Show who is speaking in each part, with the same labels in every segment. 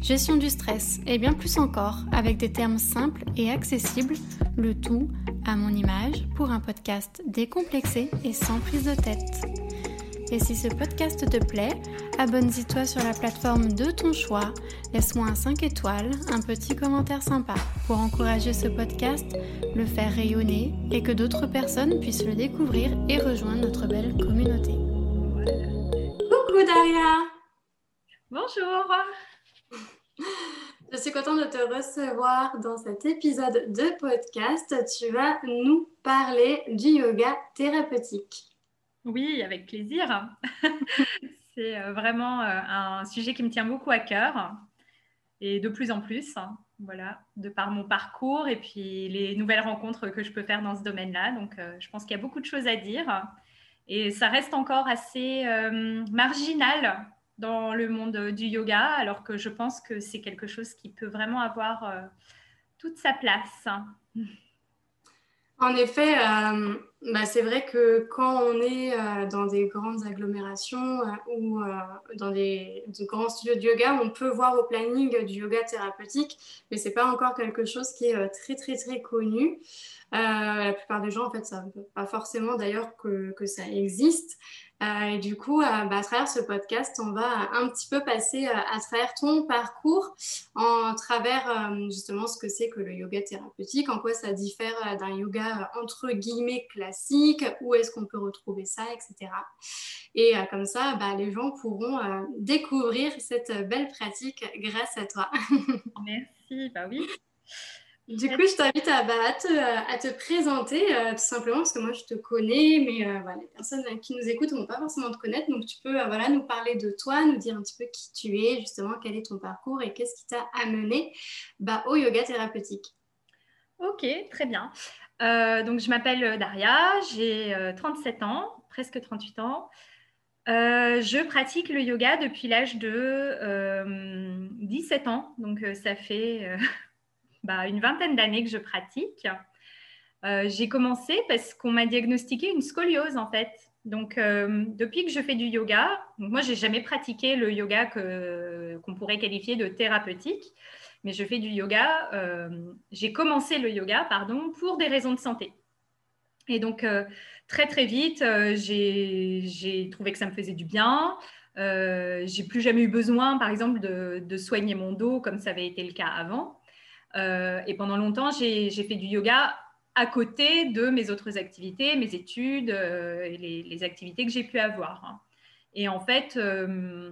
Speaker 1: gestion du stress et bien plus encore avec des termes simples et accessibles, le tout à mon image pour un podcast décomplexé et sans prise de tête. Et si ce podcast te plaît, abonne-toi sur la plateforme de ton choix, laisse-moi un 5 étoiles, un petit commentaire sympa pour encourager ce podcast, le faire rayonner et que d'autres personnes puissent le découvrir et rejoindre notre belle communauté. Coucou Daria
Speaker 2: Bonjour
Speaker 1: Je suis contente de te recevoir dans cet épisode de podcast. Tu vas nous parler du yoga thérapeutique.
Speaker 2: Oui, avec plaisir. C'est euh, vraiment euh, un sujet qui me tient beaucoup à cœur et de plus en plus, hein, voilà, de par mon parcours et puis les nouvelles rencontres que je peux faire dans ce domaine-là. Donc, euh, je pense qu'il y a beaucoup de choses à dire et ça reste encore assez marginal dans le monde du yoga, alors que je pense que c'est quelque chose qui peut vraiment avoir toute sa place.
Speaker 1: En effet, euh, bah, c'est vrai que quand on est euh, dans des grandes agglomérations euh, ou dans des, grands studios de yoga, on peut voir au planning du yoga thérapeutique, mais ce n'est pas encore quelque chose qui est très très très connu. la plupart des gens, en fait, savent pas forcément d'ailleurs que, que, ça existe. Euh, et du coup, euh, bah, à travers ce podcast, on va un petit peu passer euh, à travers ton parcours, en travers justement ce que c'est que le yoga thérapeutique, en quoi ça diffère d'un yoga entre guillemets classique, où est-ce qu'on peut retrouver ça, etc. Et comme ça, bah, les gens pourront découvrir cette belle pratique grâce à toi.
Speaker 2: Merci, bah oui.
Speaker 1: Du coup, je t'invite à, bah, à, te, présenter euh, tout simplement parce que moi je te connais, mais euh, les personnes qui nous écoutent ne vont pas forcément te connaître. Donc tu peux euh, voilà, nous parler de toi, nous dire un petit peu qui tu es, justement, quel est ton parcours et qu'est-ce qui t'a amené bah, au yoga thérapeutique.
Speaker 2: Ok, très bien. Donc je m'appelle Daria, j'ai 37 ans, presque 38 ans. je pratique le yoga depuis l'âge de 17 ans, donc ça fait bah, une vingtaine d'années que je pratique. Euh, j'ai commencé parce qu'on m'a diagnostiqué une scoliose en fait. Donc, euh, depuis que je fais du yoga, donc moi, j'ai jamais pratiqué le yoga qu'on pourrait qualifier de thérapeutique, mais je fais du yoga. Euh, j'ai commencé le yoga, pardon, pour des raisons de santé. Et donc, très très vite, j'ai trouvé que ça me faisait du bien. j'ai plus jamais eu besoin, par exemple, de, soigner mon dos comme ça avait été le cas avant. Euh, et pendant longtemps, j'ai fait du yoga à côté de mes autres activités, mes études euh, les, activités que j'ai pu avoir. Et en fait, euh,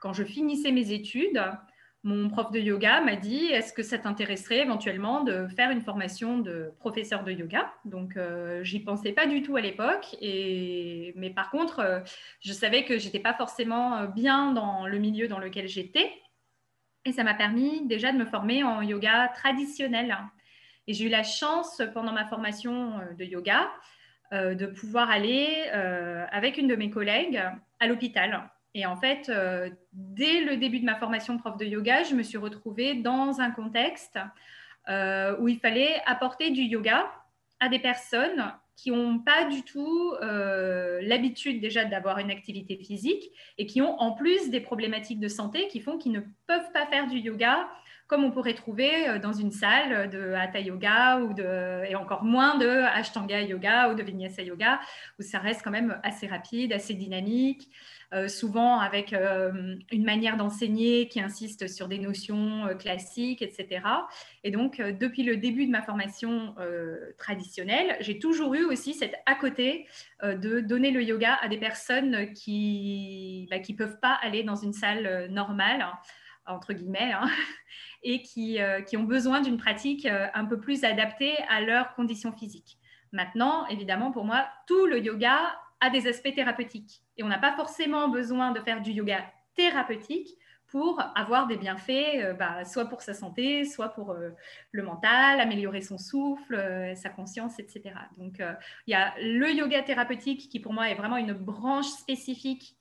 Speaker 2: quand je finissais mes études, mon prof de yoga m'a dit est-ce que ça t'intéresserait éventuellement de faire une formation de professeur de yoga? Donc, j'y pensais pas du tout à l'époque. Et... Mais par contre, je savais que j'étais pas forcément bien dans le milieu dans lequel j'étais. Et ça m'a permis déjà de me former en yoga traditionnel. Et j'ai eu la chance pendant ma formation euh, de yoga euh, de pouvoir aller euh, avec une de mes collègues à l'hôpital. Et en fait, dès le début de ma formation prof de yoga, je me suis retrouvée dans un contexte où il fallait apporter du yoga à des personnes qui n'ont pas du tout euh, l'habitude déjà d'avoir une activité physique et qui ont en plus des problématiques de santé qui font qu'ils ne peuvent pas faire du yoga comme on pourrait trouver euh, dans une salle de Hatha Yoga ou de, et encore moins de Ashtanga Yoga ou de Vinyasa Yoga, où ça reste quand même assez rapide, assez dynamique, euh, souvent avec euh, une manière d'enseigner qui insiste sur des notions classiques, etc. Et donc, depuis le début de ma formation traditionnelle, j'ai toujours eu aussi cet à côté de donner le yoga à des personnes qui ne bah, qui peuvent pas aller dans une salle normale entre guillemets, hein, et qui, euh, qui, ont besoin d'une pratique euh, un peu plus adaptée à leurs conditions physiques. Maintenant, évidemment, pour moi, tout le yoga a des aspects thérapeutiques. Et on n'a pas forcément besoin de faire du yoga thérapeutique pour avoir des bienfaits, bah, soit pour sa santé, soit pour le mental, améliorer son souffle, sa conscience, etc. Donc, il y a le yoga thérapeutique qui, pour moi, est vraiment une branche spécifique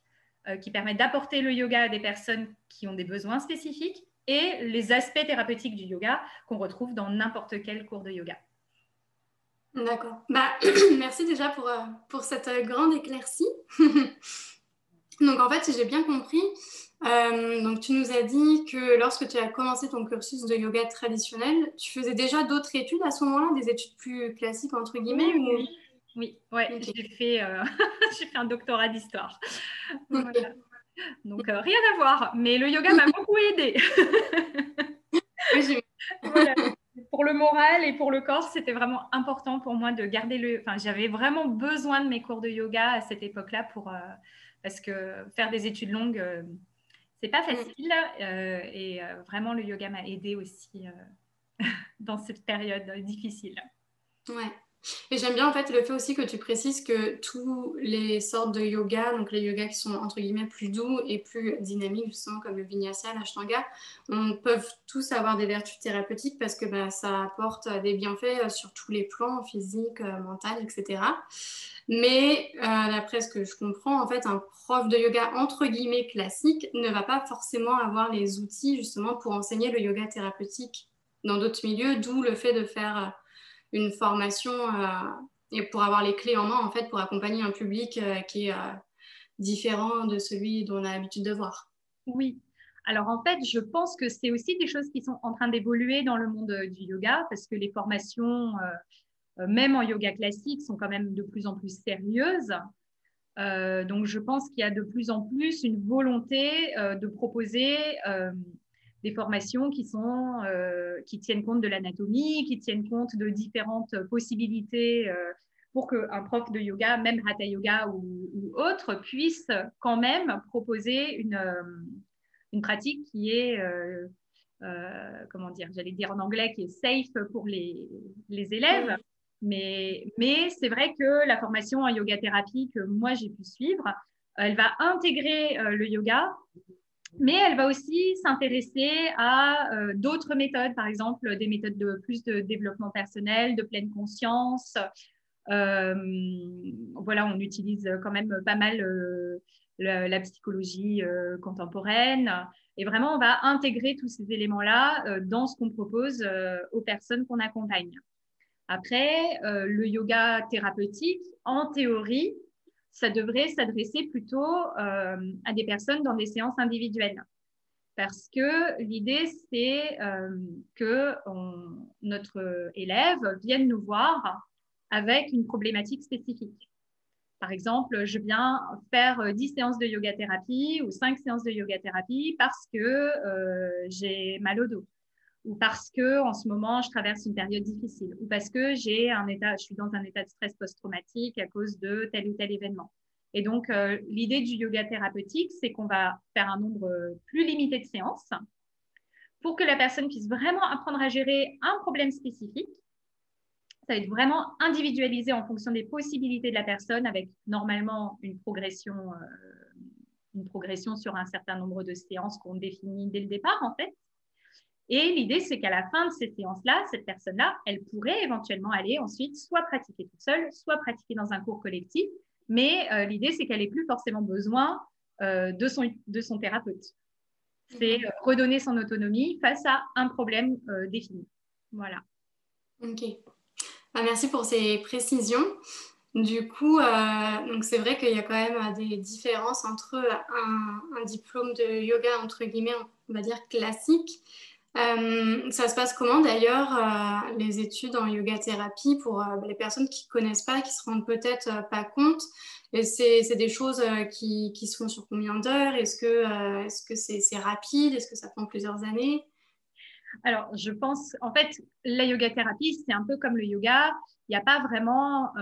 Speaker 2: qui permet d'apporter le yoga à des personnes qui ont des besoins spécifiques et les aspects thérapeutiques du yoga qu'on retrouve dans n'importe quel cours de yoga.
Speaker 1: D'accord. Bah, merci déjà pour, euh, pour cette euh, grande éclaircie. donc en fait, si j'ai bien compris, euh, donc tu nous as dit que lorsque tu as commencé ton cursus de yoga traditionnel, tu faisais déjà d'autres études à ce moment-là, des études plus classiques entre guillemets
Speaker 2: Oui, oui, ouais, j'ai fait, fait un doctorat d'histoire. Donc rien à voir, mais le yoga m'a beaucoup aidé. voilà pour le moral et pour le corps, c'était vraiment important pour moi de garder le. Enfin, j'avais vraiment besoin de mes cours de yoga à cette époque-là pour euh, parce que faire des études longues, euh, c'est pas mm. facile euh, et vraiment le yoga m'a aidé aussi dans cette période difficile.
Speaker 1: Ouais. Et j'aime bien en fait le fait aussi que tu précises que tous les sortes de yoga, donc les yogas qui sont entre guillemets plus doux et plus dynamiques, justement comme le vinyasa, l'ashtanga, on peuvent tous avoir des vertus thérapeutiques parce que bah, ça apporte des bienfaits euh, sur tous les plans, physique, euh, mental, etc. Mais euh, d'après ce que je comprends, en fait, un prof de yoga entre guillemets classique ne va pas forcément avoir les outils justement pour enseigner le yoga thérapeutique dans d'autres milieux, d'où le fait de faire une formation euh, et pour avoir les clés en main, en fait, pour accompagner un public euh, qui est euh, différent de celui dont on a l'habitude de voir.
Speaker 2: Oui. Alors en fait, je pense que c'est aussi des choses qui sont en train d'évoluer dans le monde du yoga parce que les formations, même en yoga classique, sont quand même de plus en plus sérieuses. donc je pense qu'il y a de plus en plus une volonté de proposer des formations qui, sont, euh, qui tiennent compte de l'anatomie, qui tiennent compte de différentes possibilités euh, pour qu'un prof de yoga, même hatha yoga ou, autre, puisse quand même proposer une, euh, une pratique qui est, comment dire, j'allais dire en anglais, qui est safe pour les, les élèves. Mais, mais c'est vrai que la formation en yoga thérapie que moi j'ai pu suivre, elle va intégrer le yoga mais elle va aussi s'intéresser à euh, d'autres méthodes, par exemple des méthodes de plus de développement personnel, de pleine conscience. Euh, voilà, on utilise quand même pas mal euh, la, psychologie contemporaine. Et vraiment, on va intégrer tous ces éléments-là dans ce qu'on propose aux personnes qu'on accompagne. Après, le yoga thérapeutique, en théorie, ça devrait s'adresser plutôt euh, à des personnes dans des séances individuelles. Parce que l'idée, c'est euh, que notre élève vienne nous voir avec une problématique spécifique. Par exemple, je viens faire 10 séances de yoga thérapie ou 5 séances de yoga thérapie parce que euh, j'ai mal au dos ou parce que en ce moment je traverse une période difficile, ou parce que j'ai un état, je suis dans un état de stress post-traumatique à cause de tel ou tel événement. Et donc euh, l'idée du yoga thérapeutique, c'est qu'on va faire un nombre plus limité de séances pour que la personne puisse vraiment apprendre à gérer un problème spécifique. Ça va être vraiment individualisé en fonction des possibilités de la personne, avec normalement une progression, euh, une progression sur un certain nombre de séances qu'on définit dès le départ en fait. Et l'idée, c'est qu'à la fin de ces séances-là, cette personne-là, elle pourrait éventuellement aller ensuite soit pratiquer toute seule, soit pratiquer dans un cours collectif. Mais euh, l'idée, c'est qu'elle n'ait plus forcément besoin euh, de, son, de son thérapeute. C'est mhm. euh, redonner son autonomie face à un problème défini. Voilà.
Speaker 1: Ok. Bah, merci pour ces précisions. Du coup, donc c'est vrai qu'il y a quand même des différences entre un, un, diplôme de yoga, entre guillemets, on va dire classique, euh, ça se passe comment d'ailleurs euh, les études en yoga thérapie pour euh, les personnes qui ne connaissent pas, qui se rendent peut-être pas compte? C'est des choses qui, qui, se font sur combien d'heures? Est-ce que c'est rapide? Est-ce que ça prend plusieurs années?
Speaker 2: Alors, je pense, en fait, la yoga thérapie, c'est un peu comme le yoga. Il n'y a pas vraiment,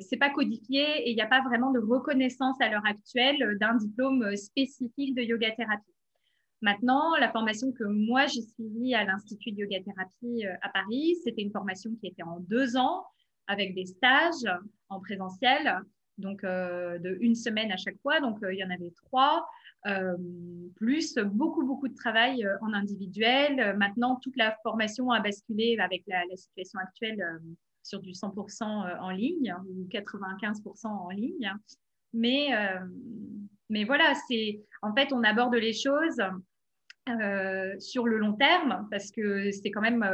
Speaker 2: c'est pas codifié et il n'y a pas vraiment de reconnaissance à l'heure actuelle d'un diplôme spécifique de yoga thérapie. Maintenant, la formation que moi j'ai suivie à l'Institut de Yoga Thérapie euh, à Paris, c'était une formation qui était en deux ans avec des stages en présentiel. donc de une semaine à chaque fois. Donc il y en avait trois. plus beaucoup, beaucoup de travail en individuel. Maintenant, toute la formation a basculé avec la, la situation actuelle sur du 100% en ligne ou 95% en ligne. Mais, mais voilà, c'est en fait, on aborde les choses sur le long terme parce que c'est quand même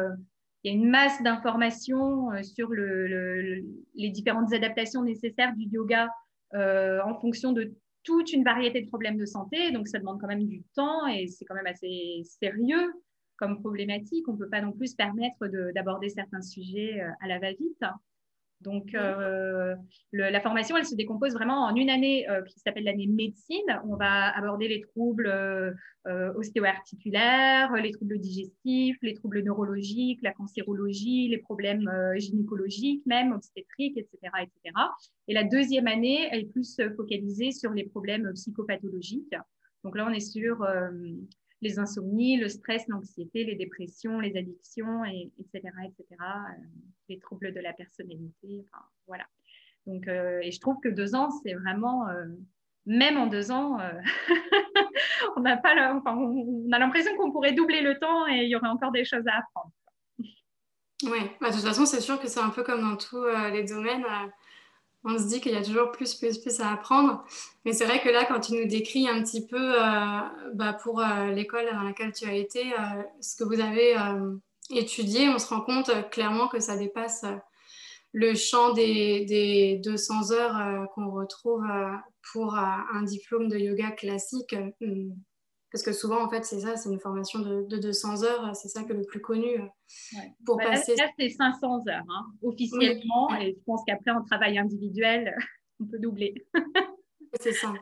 Speaker 2: il y a une masse d'informations euh, sur les différentes adaptations nécessaires du yoga euh, en fonction de toute une variété de problèmes de santé. Donc, ça demande quand même du temps et c'est quand même assez sérieux comme problématique. On ne peut pas non plus se permettre d'aborder certains sujets euh, à la va-vite. Donc, euh, la formation, elle se décompose vraiment en une année euh, qui s'appelle l'année médecine. On va aborder les troubles euh, ostéo-articulaires, les troubles digestifs, les troubles neurologiques, la cancérologie, les problèmes gynécologiques, même obstétriques, etc., etc. Et la deuxième année, elle est plus focalisée sur les problèmes psychopathologiques. Donc là, on est sur les insomnies, le stress, l'anxiété, les dépressions, les addictions, et, etc., etc., euh, les troubles de la personnalité. Voilà. Donc, euh, et je trouve que deux ans, c'est vraiment, euh, même en deux ans, on n'a pas, enfin, on a l'impression qu'on pourrait doubler le temps et il y aurait encore des choses à apprendre.
Speaker 1: Oui, bah, de toute façon, c'est sûr que c'est un peu comme dans tous les domaines on se dit qu'il y a toujours plus, plus, plus à apprendre. Mais c'est vrai que là, quand tu nous décris un petit peu euh, bah, pour euh, l'école dans laquelle tu as été, euh, ce que vous avez étudié, on se rend compte clairement que ça dépasse le champ des, des 200 heures qu'on retrouve pour un diplôme de yoga classique. Parce que souvent, en fait, c'est ça, c'est une formation de, 200 heures, c'est ça que le plus connu
Speaker 2: euh, pour bah, passer. Là, c'est 500 heures, hein, officiellement, et je pense qu'après, en travail individuel, on peut doubler.
Speaker 1: c'est ça.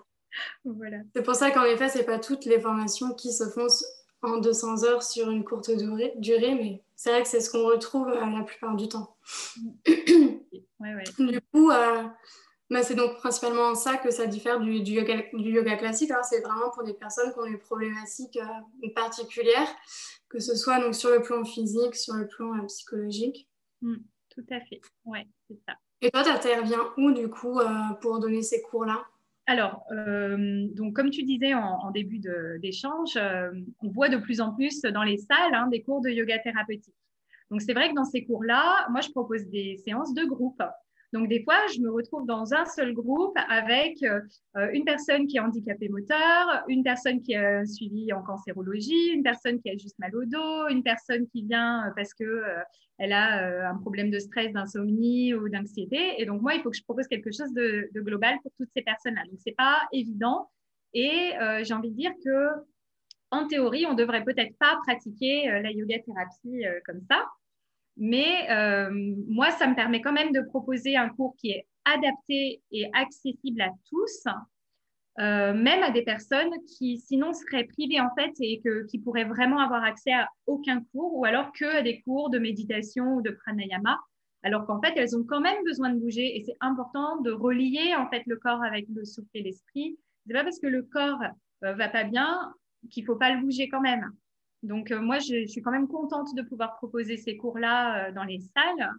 Speaker 1: Voilà. C'est pour ça qu'en effet, ce n'est pas toutes les formations qui se font en 200 heures sur une courte durée, durée mais c'est vrai que c'est ce qu'on retrouve euh, la plupart du temps. Ouais, ouais. Du coup, euh, c'est donc principalement ça que ça diffère du, yoga, classique. Hein. C'est vraiment pour des personnes qui ont des problématiques euh, particulières, que ce soit donc sur le plan physique, sur le plan euh, psychologique.
Speaker 2: Mmh, tout à fait, ouais, c'est ça.
Speaker 1: Et toi, tu interviens où du coup euh, pour donner ces cours-là?
Speaker 2: Alors, donc comme tu disais en, début d'échange, on voit de plus en plus dans les salles hein, des cours de yoga thérapeutique. Donc c'est vrai que dans ces cours-là, moi je propose des séances de groupe. Donc, des fois, je me retrouve dans un seul groupe avec euh, une personne qui est handicapée moteur, une personne qui a suivi en cancérologie, une personne qui a juste mal au dos, une personne qui vient euh, parce que euh, elle a un problème de stress, d'insomnie ou d'anxiété. Et donc, moi, il faut que je propose quelque chose de, global pour toutes ces personnes-là. Donc, c'est pas évident. Et j'ai envie de dire que, en théorie, on devrait peut-être pas pratiquer la yoga thérapie comme ça. Mais euh, moi, ça me permet quand même de proposer un cours qui est adapté et accessible à tous, euh, même à des personnes qui sinon seraient privées en fait et qui pourraient vraiment avoir accès à aucun cours ou alors que à des cours de méditation ou de pranayama, alors qu'en fait elles ont quand même besoin de bouger et c'est important de relier en fait le corps avec le souffle et l'esprit. C'est pas parce que le corps euh, va pas bien qu'il faut pas le bouger quand même. Donc, euh, moi, je, suis quand même contente de pouvoir proposer ces cours-là euh, dans les salles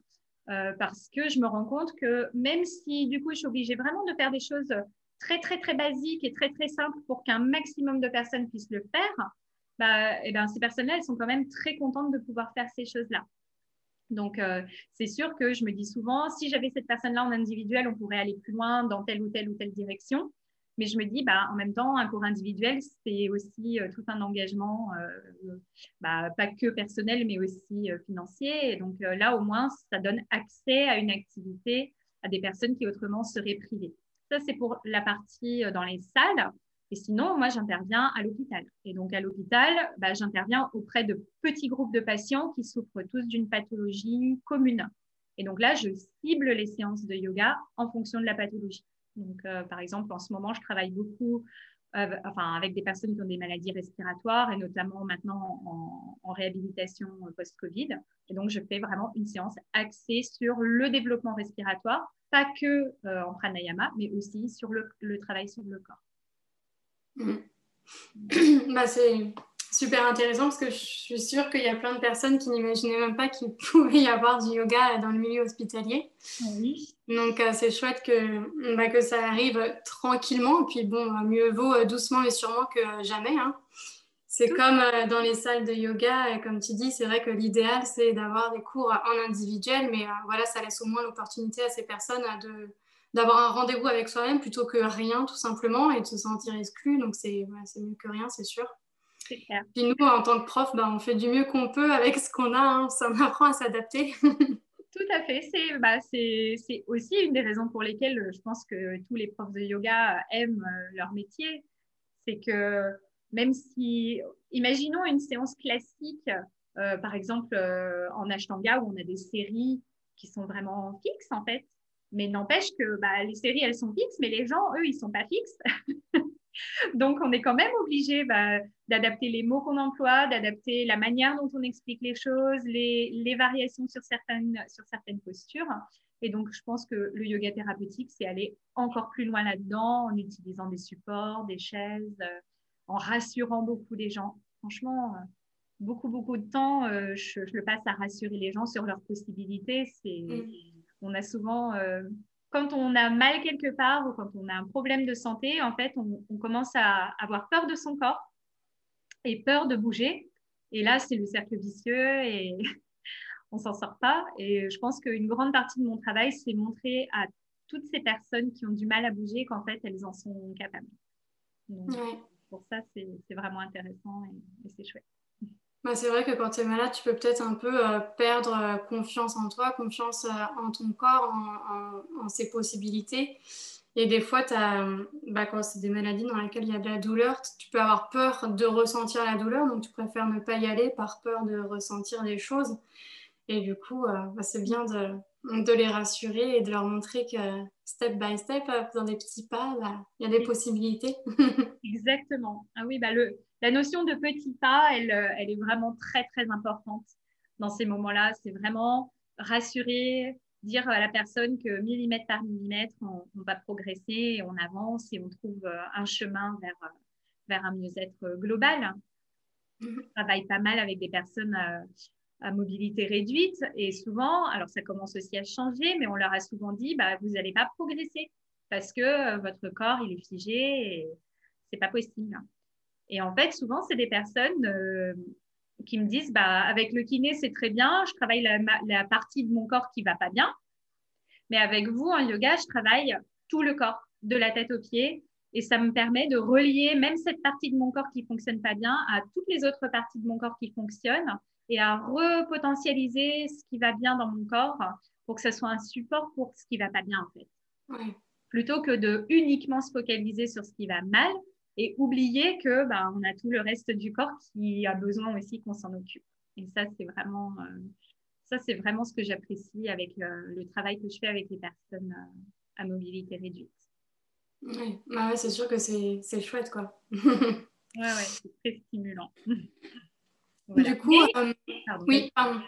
Speaker 2: euh, parce que je me rends compte que même si, du coup, je suis obligée vraiment de faire des choses très, très, très basiques et très, très simples pour qu'un maximum de personnes puissent le faire, bah, et eh ben, ces personnes-là, elles sont quand même très contentes de pouvoir faire ces choses-là. Donc, c'est sûr que je me dis souvent, si j'avais cette personne-là en individuel, on pourrait aller plus loin dans telle ou telle ou telle direction. Mais je me dis, bah, en même temps, un cours individuel, c'est aussi euh, tout un engagement, euh, bah, pas que personnel, mais aussi euh, financier. Et donc là, au moins, ça donne accès à une activité à des personnes qui autrement seraient privées. Ça, c'est pour la partie dans les salles. Et sinon, moi, j'interviens à l'hôpital. Et donc, à l'hôpital, bah, j'interviens auprès de petits groupes de patients qui souffrent tous d'une pathologie commune. Et donc là, je cible les séances de yoga en fonction de la pathologie. Donc, euh, par exemple, en ce moment, je travaille beaucoup euh, enfin, avec des personnes qui ont des maladies respiratoires et notamment maintenant en, réhabilitation post-Covid. Et donc, je fais vraiment une séance axée sur le développement respiratoire, pas que euh, en pranayama, mais aussi sur le, travail sur le corps.
Speaker 1: Mmh. bah, c'est super intéressant parce que je suis sûre qu'il y a plein de personnes qui n'imaginaient même pas qu'il pouvait y avoir du yoga dans le milieu hospitalier.
Speaker 2: Oui.
Speaker 1: Donc euh, c'est chouette que, bah, que ça arrive tranquillement. Et puis bon, mieux vaut euh, doucement et sûrement que jamais. Hein. C'est comme euh, dans les salles de yoga, et comme tu dis, c'est vrai que l'idéal c'est d'avoir des cours en individuel, mais voilà, ça laisse au moins l'opportunité à ces personnes de d'avoir un rendez-vous avec soi-même plutôt que rien tout simplement et de se sentir exclu. Donc c'est mieux que rien, c'est sûr. Puis nous, en tant que prof, bah, on fait du mieux qu'on peut avec ce qu'on a. Hein. Ça m'apprend à s'adapter.
Speaker 2: Tout à fait. Bah, c'est aussi une des raisons pour lesquelles euh, je pense que tous les profs de yoga aiment euh, leur métier. C'est que même si, imaginons une séance classique, euh, par exemple en Ashtanga, où on a des séries qui sont vraiment fixes en fait. Mais n'empêche que bah, les séries, elles sont fixes, mais les gens, eux, ils ne sont pas fixes. Donc, on est quand même obligé bah, d'adapter les mots qu'on emploie, d'adapter la manière dont on explique les choses, les, variations sur certaines, sur certaines postures. Et donc, je pense que le yoga thérapeutique, c'est aller encore plus loin là-dedans en utilisant des supports, des chaises, euh, en rassurant beaucoup les gens. Franchement, euh, beaucoup, beaucoup de temps, euh, je, le passe à rassurer les gens sur leurs possibilités. Mm. On a souvent quand on a mal quelque part ou quand on a un problème de santé, en fait, on, commence à avoir peur de son corps et peur de bouger. Et là, c'est le cercle vicieux et on s'en sort pas. Et je pense qu'une grande partie de mon travail, c'est montrer à toutes ces personnes qui ont du mal à bouger qu'en fait, elles en sont capables. Pour ça, c'est vraiment intéressant et c'est chouette.
Speaker 1: Bah, c'est vrai que quand tu es malade, tu peux peut-être un peu euh, perdre euh, confiance en toi, confiance euh, en ton corps, en, ses possibilités. Et des fois, bah, quand c'est des maladies dans lesquelles il y a de la douleur, tu peux avoir peur de ressentir la douleur, donc tu préfères ne pas y aller par peur de ressentir des choses. Et du coup, bah, c'est bien de, de, les rassurer et de leur montrer que step by step, dans des petits pas, il y a des possibilités.
Speaker 2: Exactement. Ah oui, bah le, la notion de petit pas, elle, euh, elle est vraiment très, très importante dans ces moments-là. C'est vraiment rassurer, dire à la personne que millimètre par millimètre, on, va progresser, on avance et on trouve euh, un chemin vers, euh, vers un mieux-être global. On travaille pas mal avec des personnes à, mobilité réduite et souvent, alors ça commence aussi à changer, mais on leur a souvent dit, bah, vous n'allez pas progresser parce que votre corps, il est figé et c'est pas possible. Et en fait, souvent, c'est des personnes euh, qui me disent, bah, avec le kiné, c'est très bien, je travaille la, partie de mon corps qui va pas bien. Mais avec vous, en yoga, je travaille tout le corps, de la tête aux pieds. Et ça me permet de relier même cette partie de mon corps qui fonctionne pas bien à toutes les autres parties de mon corps qui fonctionnent et à repotentialiser ce qui va bien dans mon corps pour que ce soit un support pour ce qui va pas bien en fait. Plutôt que de uniquement se focaliser sur ce qui va mal, et oublier que bah, on a tout le reste du corps qui a besoin aussi qu'on s'en occupe. Et ça, c'est vraiment, euh, ça, c'est vraiment ce que j'apprécie avec euh, le travail que je fais avec les personnes euh, à mobilité réduite.
Speaker 1: Oui, bah c'est sûr que c'est, chouette, quoi.
Speaker 2: ouais, ouais, c'est très stimulant.
Speaker 1: Du coup, oui, pardon.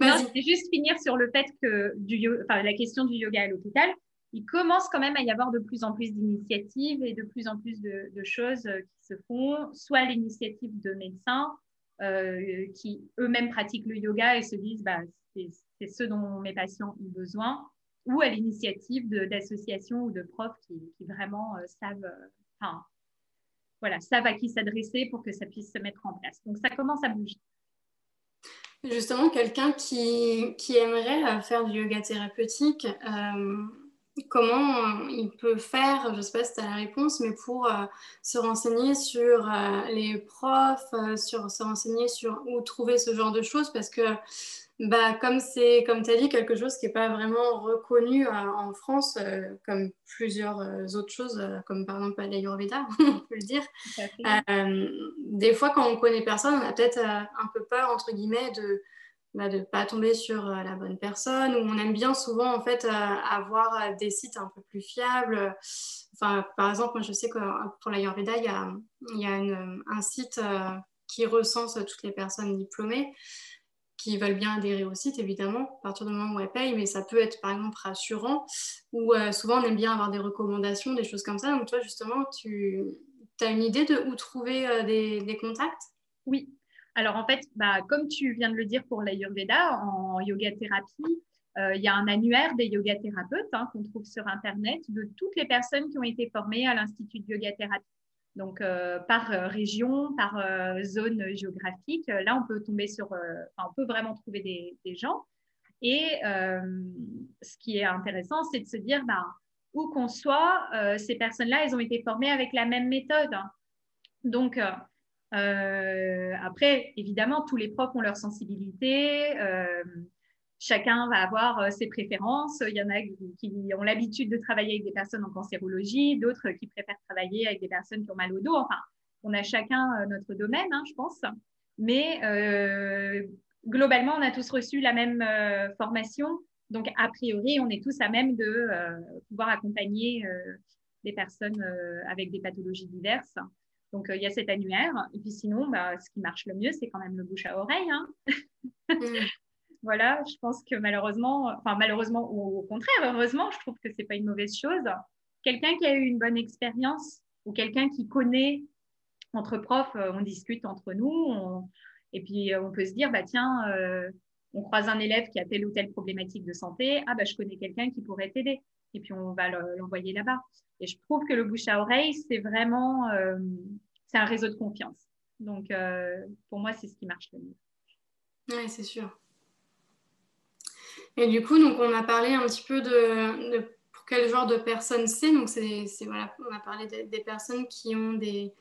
Speaker 2: Non, c'est juste finir sur le fait que du, enfin, la question du yoga à l'hôpital il commence quand même à y avoir de plus en plus d'initiatives et de plus en plus de, choses euh, qui se font, soit à l'initiative de médecins euh, qui eux-mêmes pratiquent le yoga et se disent bah, c'est ce dont mes patients ont besoin, ou à l'initiative d'associations ou de profs qui, vraiment euh, savent, enfin, voilà, savent à qui s'adresser pour que ça puisse se mettre en place. Donc ça commence à bouger.
Speaker 1: Justement, quelqu'un qui, qui, aimerait faire du yoga thérapeutique, comment il peut faire, je ne sais pas si tu as la réponse, mais pour euh, se renseigner sur euh, les profs, euh, sur se renseigner sur où trouver ce genre de choses, parce que bah, comme c'est, comme tu as dit, quelque chose qui n'est pas vraiment reconnu en France, comme plusieurs autres choses, comme par exemple l'Ayurveda, on peut le dire. des fois, quand on connaît personne, on a peut-être un peu peur, entre guillemets, de bah, de ne pas tomber sur euh, la bonne personne, ou on aime bien souvent en fait euh, avoir euh, des sites un peu plus fiables. Enfin, par exemple, moi je sais que pour l'Ayurveda, il y a, il y a un site qui recense toutes les personnes diplômées qui veulent bien adhérer au site, évidemment, à partir du moment où elles payent, mais ça peut être par exemple rassurant, ou souvent on aime bien avoir des recommandations, des choses comme ça. Donc toi, justement, tu as une idée de où trouver des, des contacts?
Speaker 2: Oui, Alors en fait, bah, comme tu viens de le dire pour l'Ayurveda, en yoga thérapie, euh, il y a un annuaire des yoga thérapeutes hein, qu'on trouve sur Internet de toutes les personnes qui ont été formées à l'Institut de yoga thérapie. Donc, euh, par euh, région, par zone géographique, là, on peut tomber sur, on peut vraiment trouver des, gens. Et ce qui est intéressant, c'est de se dire, bah, où qu'on soit, ces personnes-là, elles ont été formées avec la même méthode. Donc, après, évidemment, tous les profs ont leur sensibilité chacun va avoir euh, ses préférences. Il y en a qui ont l'habitude de travailler avec des personnes en cancérologie, d'autres qui préfèrent travailler avec des personnes qui ont mal au dos. Enfin, on a chacun euh, notre domaine, hein, je pense. Mais euh, globalement, on a tous reçu la même formation. Donc, a priori, on est tous à même de pouvoir accompagner des personnes avec des pathologies diverses. Donc, il y a cet annuaire. Et puis sinon, bah, ce qui marche le mieux, c'est quand même le bouche à oreille. Hein. Mm. Voilà, je pense que malheureusement, enfin malheureusement ou au contraire, heureusement, je trouve que c'est pas une mauvaise chose. Quelqu'un qui a eu une bonne expérience ou quelqu'un qui connaît entre profs, euh, on discute entre nous, et puis euh, on peut se dire, bah tiens, euh, on croise un élève qui a telle ou telle problématique de santé, ah bah je connais quelqu'un qui pourrait t'aider, et puis on va l'envoyer là-bas. Et je trouve que le bouche à oreille, c'est vraiment, c'est un réseau de confiance. Donc pour moi, c'est ce qui marche le mieux.
Speaker 1: Oui, c'est sûr. Et du coup, donc, on a parlé un petit peu de, pour quel genre de personnes c'est. Donc, c'est, voilà, on a parlé des personnes qui ont des,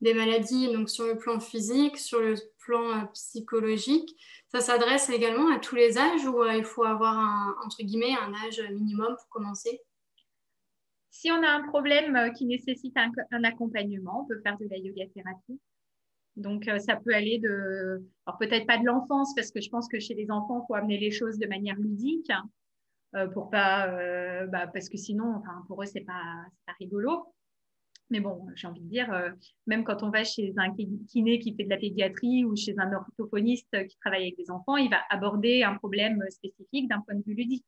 Speaker 1: maladies donc, sur le plan physique, sur le plan euh, psychologique. Ça s'adresse également à tous les âges ou euh, il faut avoir, un, entre guillemets, un âge minimum pour commencer?
Speaker 2: Si on a un problème euh, qui nécessite un, un accompagnement, on peut faire de la yoga thérapie. Donc, euh, ça peut aller de, alors peut-être pas de l'enfance, parce que je pense que chez les enfants, il faut amener les choses de manière ludique, euh, pour pas, euh, bah, parce que sinon, enfin, pour eux, c'est pas, pas rigolo. Mais bon, j'ai envie de dire, même quand on va chez un kiné qui fait de la pédiatrie ou chez un orthophoniste qui travaille avec des enfants, il va aborder un problème spécifique d'un point de vue ludique.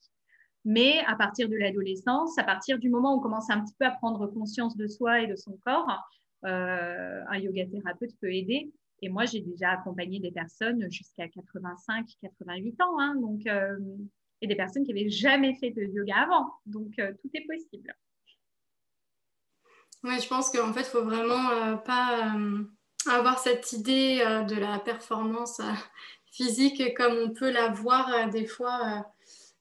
Speaker 2: Mais à partir de l'adolescence, à partir du moment où on commence un petit peu à prendre conscience de soi et de son corps, un yoga thérapeute peut aider. Et moi, j'ai déjà accompagné des personnes jusqu'à 85, 88 ans, hein, donc, euh, et des personnes qui n'avaient jamais fait de yoga avant. Donc, euh, tout est possible.
Speaker 1: Oui, je pense qu'en fait, il faut vraiment pas avoir cette idée de la performance physique comme on peut la voir des fois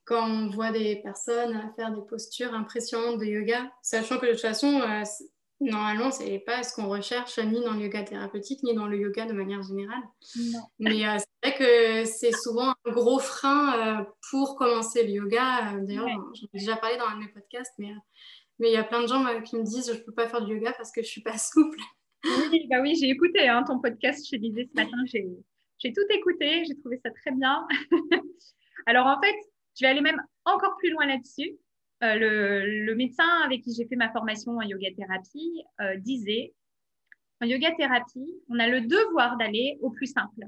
Speaker 1: quand on voit des personnes faire des postures impressionnantes de yoga, sachant que de toute façon, Normalement, ce n'est pas ce qu'on recherche ni dans le yoga thérapeutique, ni dans le yoga de manière générale. Mais euh, c'est vrai que c'est souvent un gros frein euh, pour commencer le yoga. Euh, d'ailleurs, j'en ai déjà parlé dans un de mes podcasts, mais mais il y a plein de gens qui me disent je ne peux pas faire du yoga parce que je ne suis pas souple.
Speaker 2: Oui, bah oui j'ai écouté hein, ton podcast, je te disais ce matin, j'ai tout écouté, j'ai trouvé ça très bien. Alors en fait, je vais aller même encore plus loin là-dessus. Euh, le, médecin avec qui j'ai fait ma formation en yoga thérapie euh, disait en yoga thérapie, on a le devoir d'aller au plus simple.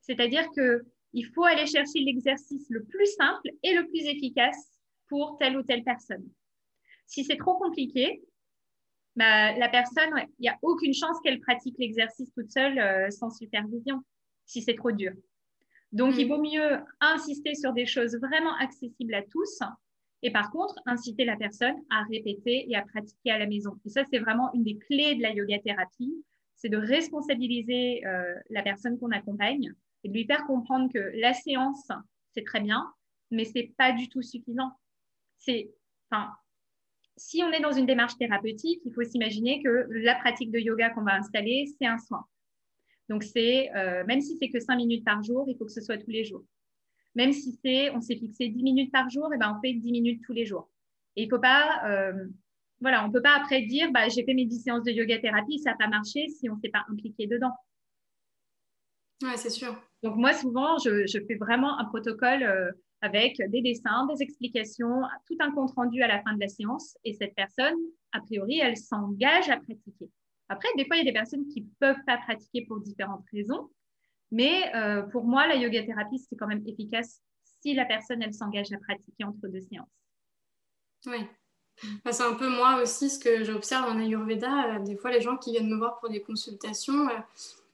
Speaker 2: C'est-à-dire qu'il faut aller chercher l'exercice le plus simple et le plus efficace pour telle ou telle personne. Si c'est trop compliqué, bah, la personne, il n'y a aucune chance qu'elle pratique l'exercice toute seule euh, sans supervision, si c'est trop dur. Donc, il mm. vaut mieux insister sur des choses vraiment accessibles à tous et par contre, inciter la personne à répéter et à pratiquer à la maison. Et ça, c'est vraiment une des clés de la yoga thérapie, c'est de responsabiliser euh, la personne qu'on accompagne et de lui faire comprendre que la séance, c'est très bien, mais c'est pas du tout suffisant. C'est, si on est dans une démarche thérapeutique, il faut s'imaginer que la pratique de yoga qu'on va installer, c'est un soin. Donc, c'est, euh, même si c'est que cinq minutes par jour, il faut que ce soit tous les jours. Même si c'est, on s'est fixé 10 minutes par jour, et ben on fait 10 minutes tous les jours. Et il faut pas, euh, voilà, on peut pas après dire, bah, j'ai fait mes 10 séances de yoga thérapie, ça n'a pas marché si on s'est pas impliqué dedans.
Speaker 1: Ouais, c'est sûr.
Speaker 2: Donc moi, souvent, je, je fais vraiment un protocole euh, avec des dessins, des explications, tout un compte rendu à la fin de la séance. Et cette personne, a priori, elle s'engage à pratiquer. Après, des fois, il y a des personnes qui peuvent pas pratiquer pour différentes raisons. Mais euh, pour moi, la yoga thérapie, c'est quand même efficace si la personne, elle s'engage à pratiquer entre deux séances.
Speaker 1: Oui. Bah, c'est un peu moi aussi ce que j'observe en Ayurveda. Euh, des fois, les gens qui viennent me voir pour des consultations, euh,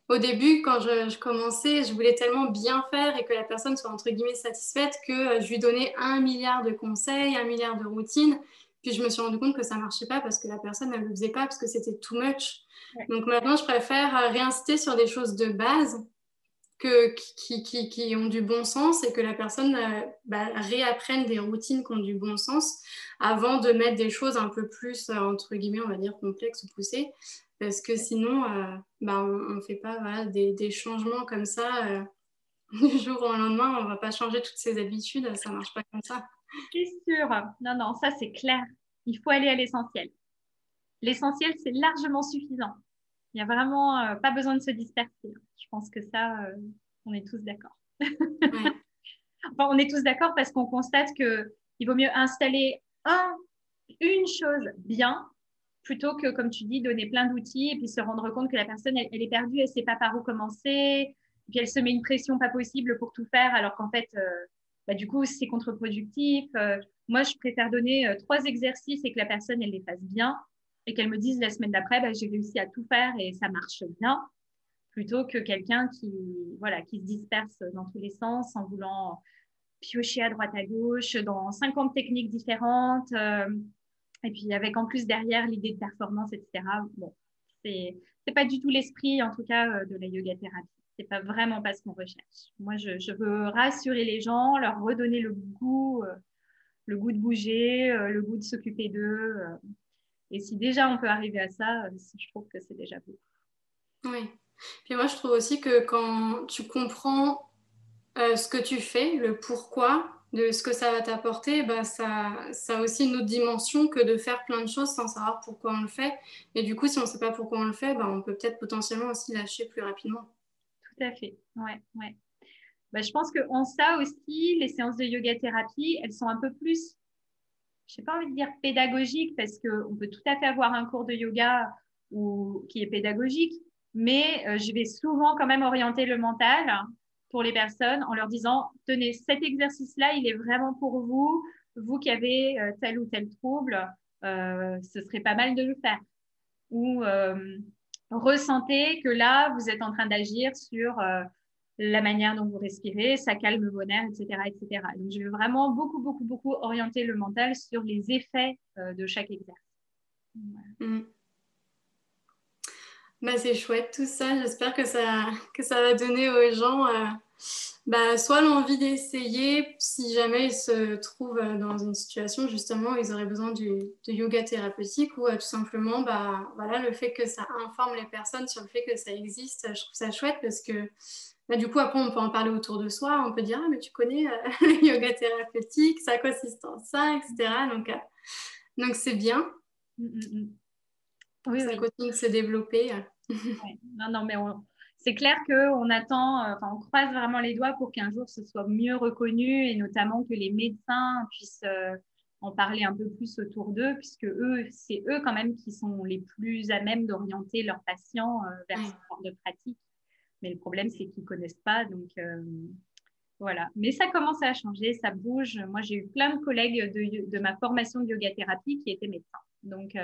Speaker 1: au début, quand je, commençais, je voulais tellement bien faire et que la personne soit entre guillemets satisfaite que je lui donnais un milliard de conseils, un milliard de routines. Puis je me suis rendu compte que ça marchait pas parce que la personne ne le faisait pas parce que c'était too much. Donc maintenant, je préfère réinsister sur des choses de base que, qui, ont du bon sens et que la personne euh, bah, réapprenne des routines qui ont du bon sens avant de mettre des choses un peu plus, entre guillemets, on va dire, complexes ou poussées. Parce que sinon, euh, bah, on ne fait pas des, changements comme ça euh, du jour au lendemain. On ne va pas changer toutes ses habitudes, ça ne marche pas comme ça.
Speaker 2: C'est sûr. Non, non, ça c'est clair. Il faut aller à l'essentiel. L'essentiel, c'est largement suffisant. Il n'y a vraiment euh, pas besoin de se disperser. Je pense que ça, on est tous d'accord. enfin, on est tous d'accord parce qu'on constate qu'il vaut mieux installer un, une chose bien plutôt que, comme tu dis, donner plein d'outils et puis se rendre compte que la personne, elle, est perdue, elle ne sait pas par où commencer, puis elle se met une pression pas possible pour tout faire, alors qu'en fait, euh, bah, du coup, c'est contre-productif. Euh, moi, je préfère donner euh, trois exercices et que la personne, elle les fasse bien et qu'elle me dise la semaine d'après, bah, j'ai réussi à tout faire et ça marche bien, plutôt que quelqu'un qui, voilà, qui se disperse dans tous les sens en voulant piocher à droite à gauche dans 50 techniques différentes. Et puis avec en plus derrière l'idée de performance, etc. Bon, c'est pas du tout l'esprit, en tout cas, euh, de la yoga thérapie. C'est pas vraiment pas ce qu'on recherche. Moi, je, veux rassurer les gens, leur redonner le goût, euh, le goût de bouger, euh, le goût de s'occuper d'eux. Et si déjà on peut arriver à ça, je trouve que c'est déjà beau.
Speaker 1: Oui. Puis moi, je trouve aussi que quand tu comprends ce que tu fais, le pourquoi, de ce que ça va t'apporter, bah, ça, ça a aussi une autre dimension que de faire plein de choses sans savoir pourquoi on le fait. Et du coup, si on ne sait pas pourquoi on le fait, bah, on peut peut-être potentiellement aussi lâcher plus rapidement.
Speaker 2: Tout à fait, ouais, ouais. Bah, je pense qu'en ça aussi, les séances de yoga thérapie, elles sont un peu plus, je n'ai pas envie de dire pédagogiques, parce qu'on peut tout à fait avoir un cours de yoga ou, qui est pédagogique, mais euh, je vais souvent quand même orienter le mental pour les personnes en leur disant, tenez, cet exercice-là, il est vraiment pour vous, vous qui avez euh, tel ou tel trouble, euh, ce serait pas mal de le faire. Ou ressentez que là, vous êtes en train d'agir sur la manière dont vous respirez, ça calme vos nerfs, etc., etc. Donc, je vais vraiment beaucoup, beaucoup, beaucoup orienter le mental sur les effets de chaque exercice.
Speaker 1: Mm. Bah, c'est chouette tout ça. J'espère que ça, que ça va donner aux gens euh, bah, soit l'envie d'essayer si jamais ils se trouvent euh, dans une situation justement où ils auraient besoin du, de yoga thérapeutique ou euh, tout simplement bah, voilà, le fait que ça informe les personnes sur le fait que ça existe. Je trouve ça chouette parce que bah, du coup, après, on peut en parler autour de soi. On peut dire Ah, mais tu connais le yoga thérapeutique, ça consiste en ça, etc. Donc, donc c'est bien. Mm, mm, mm. Oui, ça continue de se développer.
Speaker 2: Non, non, mais c'est clair qu'on attend, euh, on croise vraiment les doigts pour qu'un jour ce soit mieux reconnu et notamment que les médecins puissent euh, en parler un peu plus autour d'eux, puisque eux, c'est eux quand même qui sont les plus à même d'orienter leurs patients euh, vers ce genre de pratique. Mais le problème, c'est qu'ils ne connaissent pas. Donc, voilà. Mais ça commence à changer, ça bouge. Moi, j'ai eu plein de collègues de, de ma formation de yoga thérapie qui étaient médecins. Donc,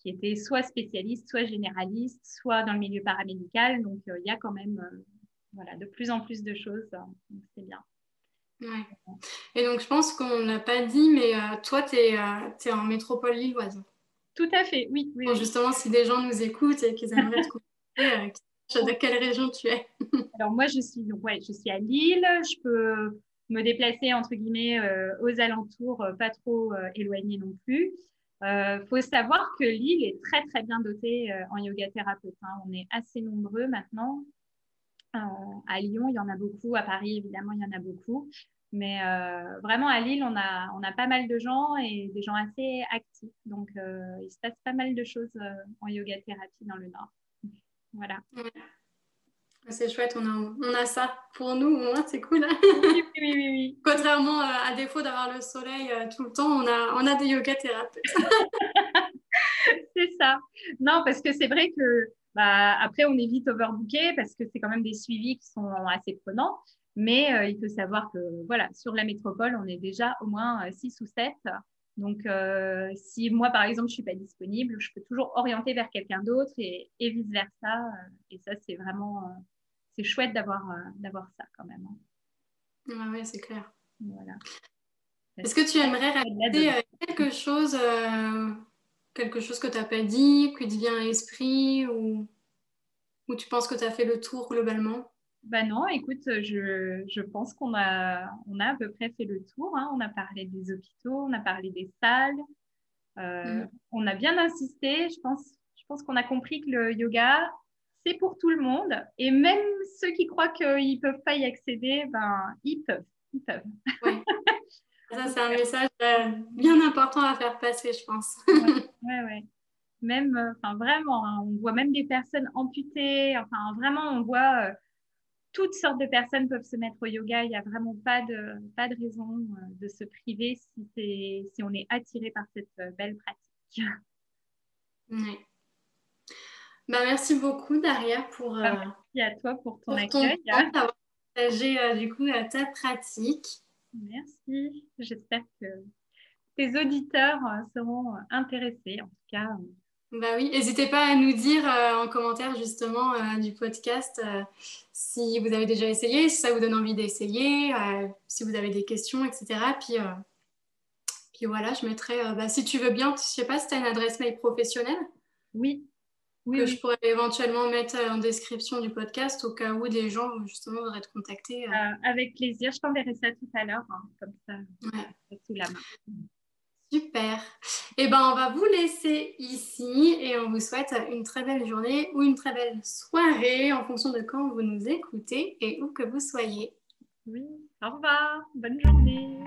Speaker 2: qui était soit spécialiste, soit généraliste, soit dans le milieu paramédical. Donc, euh, il y a quand même euh, voilà, de plus en plus de choses. c'est bien.
Speaker 1: Ouais. Et donc, je pense qu'on n'a pas dit, mais euh, toi, tu es, es, en métropole lilloise.
Speaker 2: Tout à fait, oui. oui,
Speaker 1: Justement, si des gens nous écoutent et qu'ils aimeraient te connaître, de quelle région tu es?
Speaker 2: Alors, moi, je suis, ouais, je suis à Lille. Je peux me déplacer, entre guillemets, aux alentours, pas trop éloignés non plus. Il euh, faut savoir que Lille est très très bien dotée euh, en yoga thérapeute. Hein. On est assez nombreux maintenant. Euh, à Lyon, il y en a beaucoup. À Paris, évidemment, il y en a beaucoup. Mais vraiment, à Lille, on a, on a pas mal de gens et des gens assez actifs. Donc, il se passe pas mal de choses en yoga thérapie dans le Nord. Voilà.
Speaker 1: C'est chouette, on a, on a ça pour nous, au moins, c'est cool.
Speaker 2: oui, oui, oui,
Speaker 1: Contrairement euh, à défaut d'avoir le soleil euh, tout le temps, on a, on a des yoga thérapeutes.
Speaker 2: c'est ça. Non, parce que c'est vrai que bah, après, on est vite overbooké parce que c'est quand même des suivis qui sont assez prenants. Mais euh, il faut savoir que voilà, sur la métropole, on est déjà au moins 6 ou 7. Donc, euh, si moi, par exemple, je ne suis pas disponible, je peux toujours orienter vers quelqu'un d'autre et, vice-versa. Euh, et ça, c'est vraiment euh, c'est chouette d'avoir d'avoir ça quand même.
Speaker 1: Hein. Ah oui, c'est clair. Voilà. Est-ce que tu aimerais rajouter quelque chose, quelque chose que tu n'as pas dit, qui te vient à l'esprit ou, ou tu penses que tu as fait le tour globalement?
Speaker 2: Bah non, écoute, je, je pense qu'on a, on a à peu près fait le tour. Hein. On a parlé des hôpitaux, on a parlé des salles. Euh, mm. On a bien insisté. Je pense, je pense qu'on a compris que le yoga, c'est pour tout le monde. Et même ceux qui croient qu'ils ne peuvent pas y accéder, ben, ils peuvent. Ils peuvent.
Speaker 1: Ça, c'est un message euh, bien important à faire passer, je pense.
Speaker 2: Oui, ouais, Même, euh, enfin, vraiment, hein, on voit même des personnes amputées. Enfin, vraiment, on voit toutes sortes de personnes peuvent se mettre au yoga. Il n'y a vraiment pas de, pas de raison euh, de se priver si, si on est attiré par cette euh, belle pratique.
Speaker 1: Bah, merci beaucoup, Daria, pour.
Speaker 2: Bah, euh, merci à toi pour ton accueil.
Speaker 1: Ton temps, partagé du coup ta pratique.
Speaker 2: Merci. J'espère que tes auditeurs seront intéressés. En tout cas,
Speaker 1: bah oui, n'hésitez pas à nous dire euh, en commentaire justement euh, du podcast euh, si vous avez déjà essayé, si ça vous donne envie d'essayer, si vous avez des questions, etc. Puis, puis voilà, je mettrai, bah, si tu veux bien, je sais pas si tu as une adresse mail professionnelle.
Speaker 2: Oui.
Speaker 1: que je pourrais éventuellement mettre en description du podcast au cas où des gens justement voudraient te contacter.
Speaker 2: avec plaisir, je t'enverrai ça tout à l'heure, hein, comme ça, sous la main.
Speaker 1: Super. Eh ben, on va vous laisser ici et on vous souhaite une très belle journée ou une très belle soirée en fonction de quand vous nous écoutez et où que vous soyez.
Speaker 2: Oui, au revoir. Bonne journée.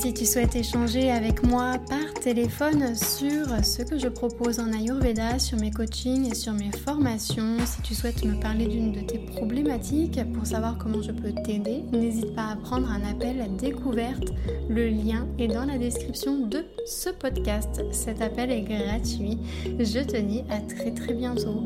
Speaker 3: Si tu souhaites échanger avec moi par téléphone sur ce que je propose en Ayurveda, sur mes coachings et sur mes formations, si tu souhaites me parler d'une de tes problématiques pour savoir comment je peux t'aider, n'hésite pas à prendre un appel à découverte. Le lien est dans la description de ce podcast. Cet appel est gratuit. Je te dis à très très bientôt.